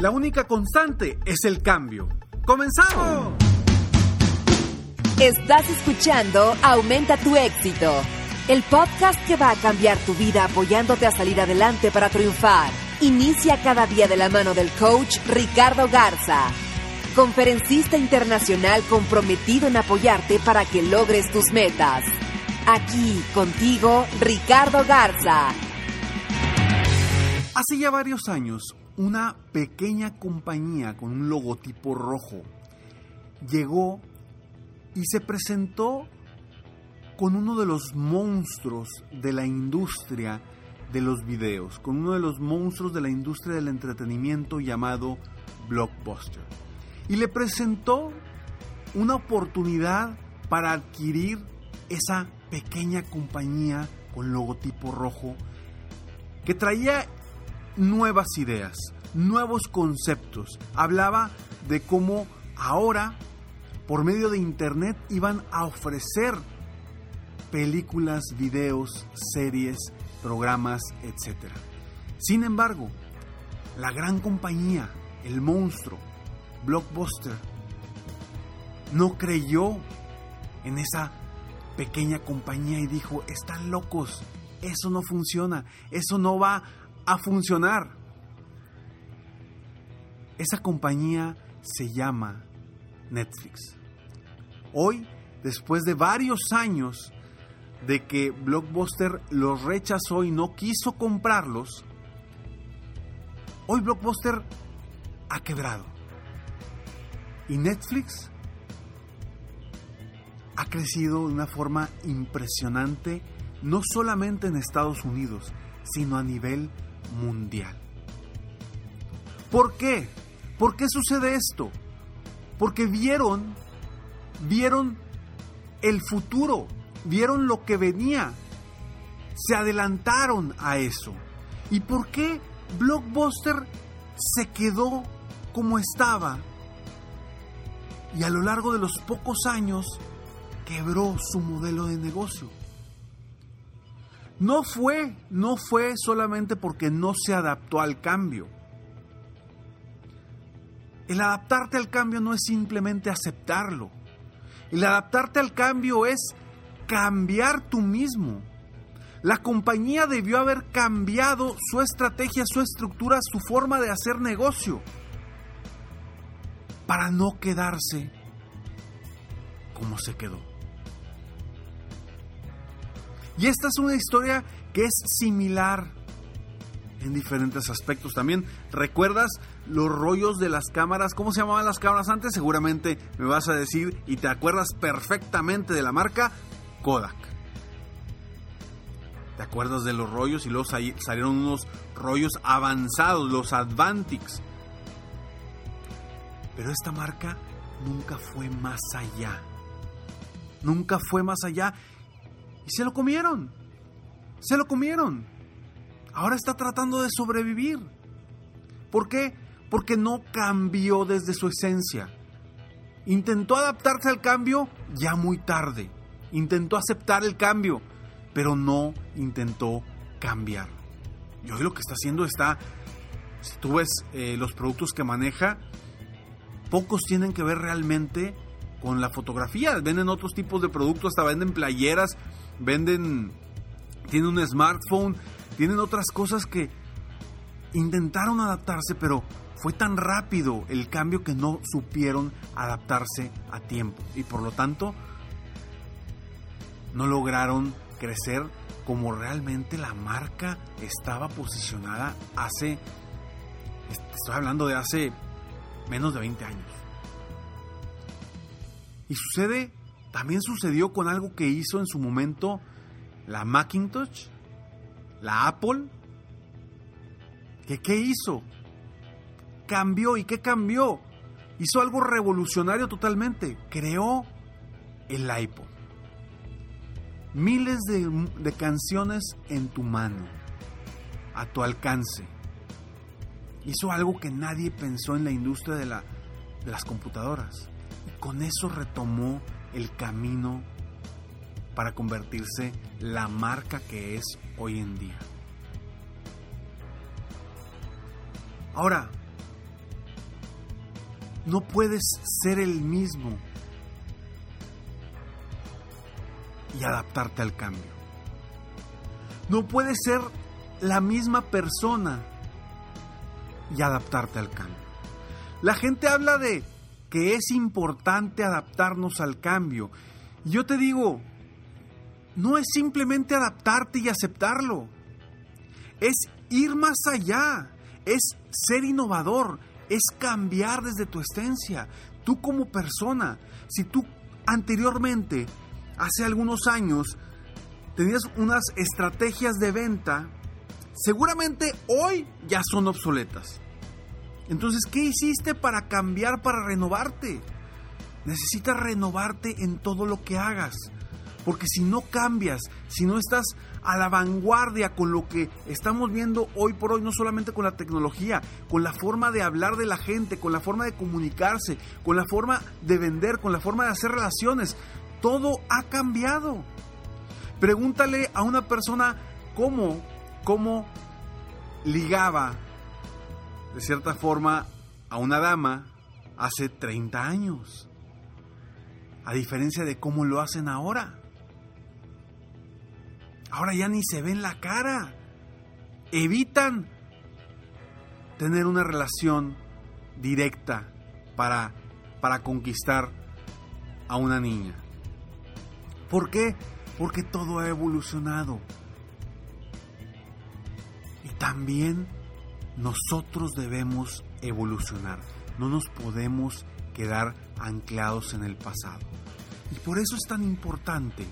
La única constante es el cambio. ¡Comenzamos! Estás escuchando Aumenta tu éxito, el podcast que va a cambiar tu vida apoyándote a salir adelante para triunfar. Inicia cada día de la mano del coach Ricardo Garza, conferencista internacional comprometido en apoyarte para que logres tus metas. Aquí contigo, Ricardo Garza. Hace ya varios años, una pequeña compañía con un logotipo rojo llegó y se presentó con uno de los monstruos de la industria de los videos, con uno de los monstruos de la industria del entretenimiento llamado Blockbuster. Y le presentó una oportunidad para adquirir esa pequeña compañía con logotipo rojo que traía nuevas ideas, nuevos conceptos. Hablaba de cómo ahora, por medio de Internet, iban a ofrecer películas, videos, series, programas, etc. Sin embargo, la gran compañía, el monstruo, Blockbuster, no creyó en esa pequeña compañía y dijo, están locos, eso no funciona, eso no va a funcionar. Esa compañía se llama Netflix. Hoy, después de varios años de que Blockbuster los rechazó y no quiso comprarlos, hoy Blockbuster ha quebrado. Y Netflix ha crecido de una forma impresionante, no solamente en Estados Unidos, sino a nivel mundial. ¿Por qué? ¿Por qué sucede esto? Porque vieron, vieron el futuro, vieron lo que venía, se adelantaron a eso. ¿Y por qué Blockbuster se quedó como estaba? Y a lo largo de los pocos años quebró su modelo de negocio. No fue, no fue solamente porque no se adaptó al cambio. El adaptarte al cambio no es simplemente aceptarlo. El adaptarte al cambio es cambiar tú mismo. La compañía debió haber cambiado su estrategia, su estructura, su forma de hacer negocio para no quedarse como se quedó. Y esta es una historia que es similar en diferentes aspectos. También recuerdas los rollos de las cámaras, ¿cómo se llamaban las cámaras antes? Seguramente me vas a decir y te acuerdas perfectamente de la marca Kodak. ¿Te acuerdas de los rollos? Y luego salieron unos rollos avanzados, los Advantix. Pero esta marca nunca fue más allá. Nunca fue más allá se lo comieron. Se lo comieron. Ahora está tratando de sobrevivir. ¿Por qué? Porque no cambió desde su esencia. Intentó adaptarse al cambio ya muy tarde. Intentó aceptar el cambio, pero no intentó cambiar. Y hoy lo que está haciendo está, si tú ves eh, los productos que maneja, pocos tienen que ver realmente con la fotografía. Venden otros tipos de productos, hasta venden playeras venden, tienen un smartphone, tienen otras cosas que intentaron adaptarse, pero fue tan rápido el cambio que no supieron adaptarse a tiempo y por lo tanto no lograron crecer como realmente la marca estaba posicionada hace, estoy hablando de hace menos de 20 años. Y sucede, también sucedió con algo que hizo en su momento la Macintosh, la Apple. ¿Que qué hizo? Cambió. ¿Y qué cambió? Hizo algo revolucionario totalmente. Creó el iPod. Miles de, de canciones en tu mano, a tu alcance. Hizo algo que nadie pensó en la industria de, la, de las computadoras. Y con eso retomó el camino para convertirse la marca que es hoy en día. Ahora, no puedes ser el mismo y adaptarte al cambio. No puedes ser la misma persona y adaptarte al cambio. La gente habla de que es importante adaptarnos al cambio. Yo te digo, no es simplemente adaptarte y aceptarlo. Es ir más allá. Es ser innovador. Es cambiar desde tu esencia. Tú como persona. Si tú anteriormente, hace algunos años, tenías unas estrategias de venta, seguramente hoy ya son obsoletas. Entonces, ¿qué hiciste para cambiar, para renovarte? Necesitas renovarte en todo lo que hagas. Porque si no cambias, si no estás a la vanguardia con lo que estamos viendo hoy por hoy, no solamente con la tecnología, con la forma de hablar de la gente, con la forma de comunicarse, con la forma de vender, con la forma de hacer relaciones, todo ha cambiado. Pregúntale a una persona cómo, cómo ligaba de cierta forma a una dama hace 30 años. A diferencia de cómo lo hacen ahora. Ahora ya ni se ven la cara. Evitan tener una relación directa para, para conquistar a una niña. ¿Por qué? Porque todo ha evolucionado. Y también nosotros debemos evolucionar. No nos podemos quedar anclados en el pasado. Y por eso es tan importante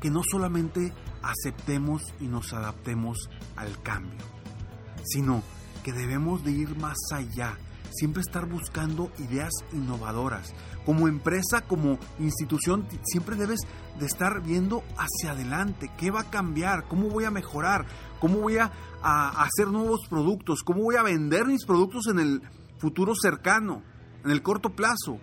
que no solamente aceptemos y nos adaptemos al cambio, sino que debemos de ir más allá, siempre estar buscando ideas innovadoras. Como empresa, como institución, siempre debes de estar viendo hacia adelante, qué va a cambiar, cómo voy a mejorar, cómo voy a, hacer nuevos productos, cómo voy a vender mis productos en el futuro cercano, en el corto plazo.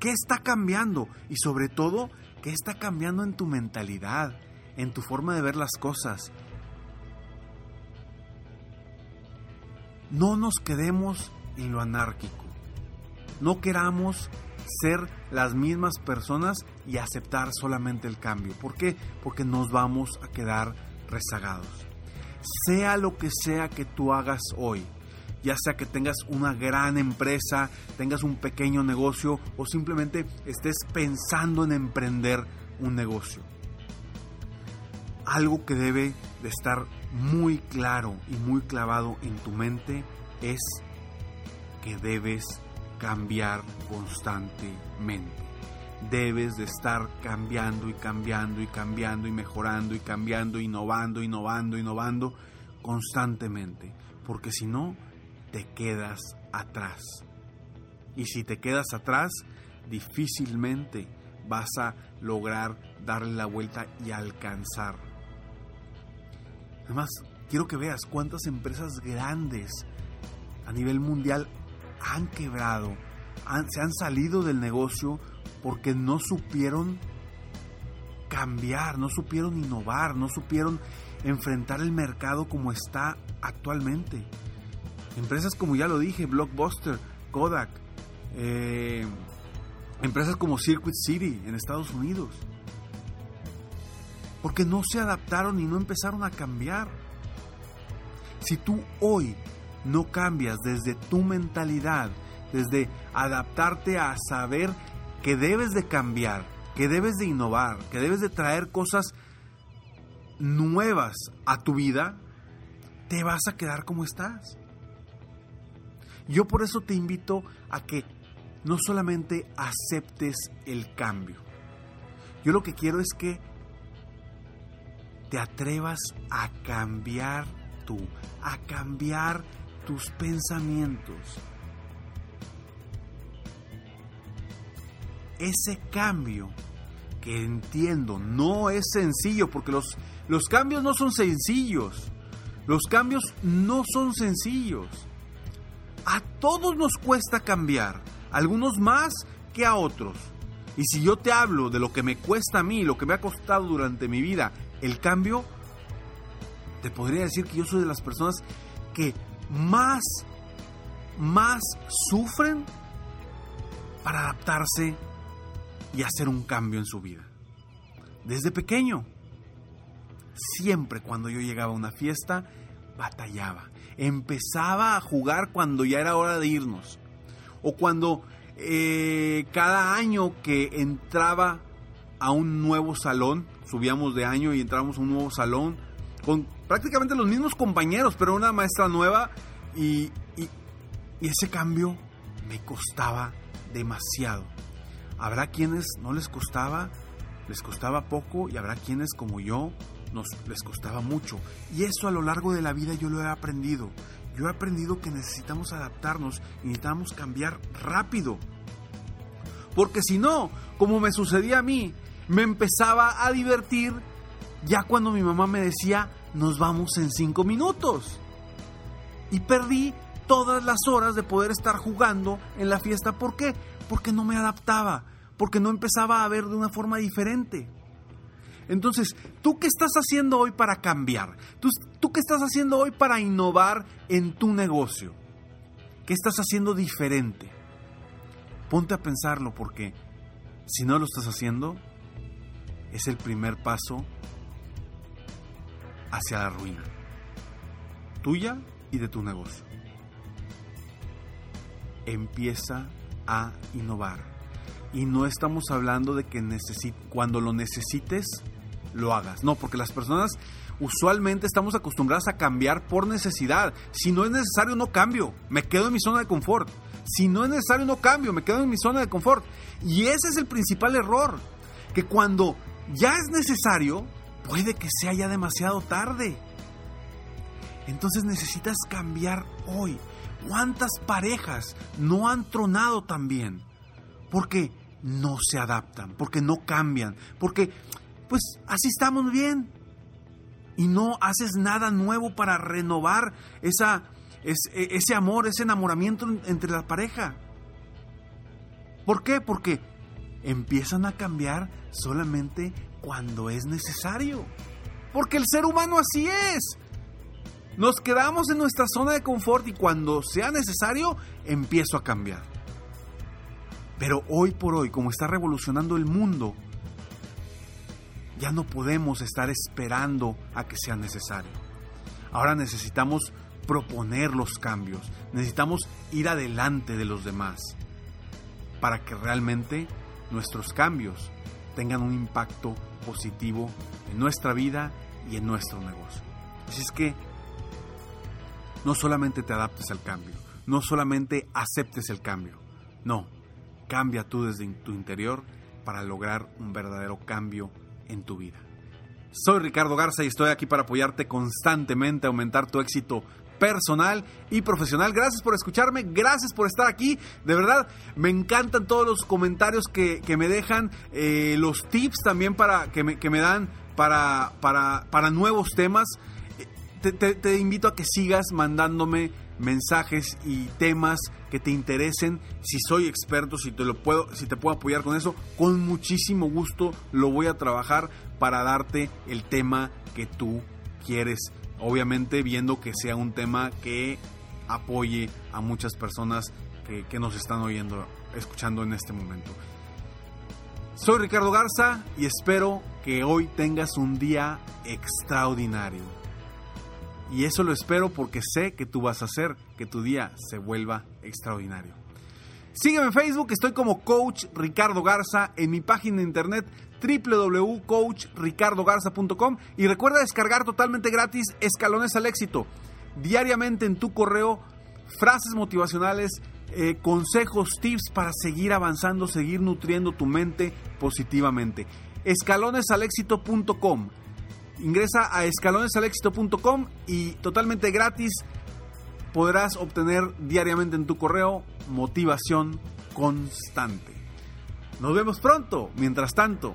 ¿Qué está cambiando? Y sobre todo, ¿Qué está cambiando en tu mentalidad, en tu forma de ver las cosas? No nos quedemos en lo anárquico. No queramos ser las mismas personas y aceptar solamente el cambio. ¿Por qué? Porque nos vamos a quedar rezagados. Sea lo que sea que tú hagas hoy, ya sea que tengas una gran empresa, tengas un pequeño negocio o simplemente estés pensando en emprender un negocio. Algo que debe de estar muy claro y muy clavado en tu mente es que debes cambiar constantemente. Debes de estar cambiando y cambiando y cambiando y mejorando y cambiando, innovando, innovando, innovando constantemente. Porque si no, te quedas atrás. Y si te quedas atrás, difícilmente vas a lograr darle la vuelta y alcanzar. Además, quiero que veas cuántas empresas grandes a nivel mundial han quebrado, se han salido del negocio porque no supieron cambiar, no supieron innovar, no supieron enfrentar el mercado como está actualmente. Empresas como ya lo dije, Blockbuster, Kodak, eh, empresas como Circuit City en Estados Unidos. Porque no se adaptaron y no empezaron a cambiar. Si tú hoy no cambias desde tu mentalidad, desde adaptarte a saber que debes de cambiar, que debes de innovar, que debes de traer cosas nuevas a tu vida, te vas a quedar como estás. Yo por eso te invito a que no solamente aceptes el cambio. Yo lo que quiero es que te atrevas a cambiar tú, a cambiar tus pensamientos. Ese cambio que entiendo no es sencillo, porque los, los cambios no son sencillos. Los cambios no son sencillos. A todos nos cuesta cambiar, algunos más que a otros. Y si yo te hablo de lo que me cuesta a mí, lo que me ha costado durante mi vida, el cambio, te podría decir que yo soy de las personas que más, más sufren para adaptarse y hacer un cambio en su vida. Desde pequeño, siempre cuando yo llegaba a una fiesta, batallaba. Empezaba a jugar cuando ya era hora de irnos. O cuando eh, cada año que entraba a un nuevo salón, subíamos de año y entrábamos a un nuevo salón, con prácticamente los mismos compañeros, pero una maestra nueva y, y, ese cambio me costaba demasiado. Habrá quienes no les costaba, les costaba poco y habrá quienes como yo nos les costaba mucho. Y eso a lo largo de la vida yo lo he aprendido. Yo he aprendido que necesitamos adaptarnos y necesitamos cambiar rápido. Porque si no, como me sucedía a mí, me empezaba a divertir ya cuando mi mamá me decía, nos vamos en cinco minutos. Y perdí todas las horas de poder estar jugando en la fiesta. ¿Por qué? Porque no me adaptaba, porque no empezaba a ver de una forma diferente. Entonces, ¿tú qué estás haciendo hoy para cambiar? ¿Tú, ¿Tú, qué estás haciendo hoy para innovar en tu negocio? ¿Qué estás haciendo diferente? Ponte a pensarlo porque si no lo estás haciendo, es el primer paso hacia la ruina, tuya y de tu negocio. Empieza a innovar. Y no estamos hablando de que cuando lo necesites, lo hagas. No, porque las personas usualmente estamos acostumbradas a cambiar por necesidad. Si no es necesario, no cambio. Me quedo en mi zona de confort. Si no es necesario, no cambio. Me quedo en mi zona de confort. Y ese es el principal error. Que cuando ya es necesario, puede que sea ya demasiado tarde. Entonces necesitas cambiar hoy. ¿Cuántas parejas no han tronado también? Porque no se adaptan, porque no cambian, porque pues así estamos bien. Y no haces nada nuevo para renovar esa, ese, ese amor, ese enamoramiento entre la pareja. ¿Por qué? Porque empiezan a cambiar solamente cuando es necesario. Porque el ser humano así es. Nos quedamos en nuestra zona de confort y cuando sea necesario empiezo a cambiar. Pero hoy por hoy, como está revolucionando el mundo, ya no podemos estar esperando a que sea necesario. Ahora necesitamos proponer los cambios, necesitamos ir adelante de los demás para que realmente nuestros cambios tengan un impacto positivo en nuestra vida y en nuestro negocio. Así es que no solamente te adaptes al cambio, no solamente aceptes el cambio, no, cambia tú desde tu interior para lograr un verdadero cambio en tu vida. Soy Ricardo Garza y estoy aquí para apoyarte constantemente a aumentar tu éxito personal y profesional. Gracias por escucharme, gracias por estar aquí. De verdad, me encantan todos los comentarios que, me dejan, eh, los tips también para, que, me, que me dan para, para, para nuevos temas. Te, te, invito a que sigas mandándome mensajes y temas que te interesen. Si soy experto, si te lo puedo, si te puedo apoyar con eso, con muchísimo gusto lo voy a trabajar para darte el tema que tú quieres obviamente viendo que sea un tema que apoye a muchas personas que, nos están oyendo, escuchando en este momento. Soy Ricardo Garza y espero que hoy tengas un día extraordinario. Y eso lo espero porque sé que tú vas a hacer que tu día se vuelva extraordinario. Sígueme en Facebook, estoy como Coach Ricardo Garza, en mi página de internet www.coachricardogarza.com y recuerda descargar totalmente gratis Escalones al Éxito. Diariamente en tu correo, frases motivacionales, eh, consejos, tips para seguir avanzando, seguir nutriendo tu mente positivamente. Escalonesalexito.com. Ingresa a escalonesalexito.com y totalmente gratis podrás obtener diariamente en tu correo motivación constante. Nos vemos pronto. Mientras tanto,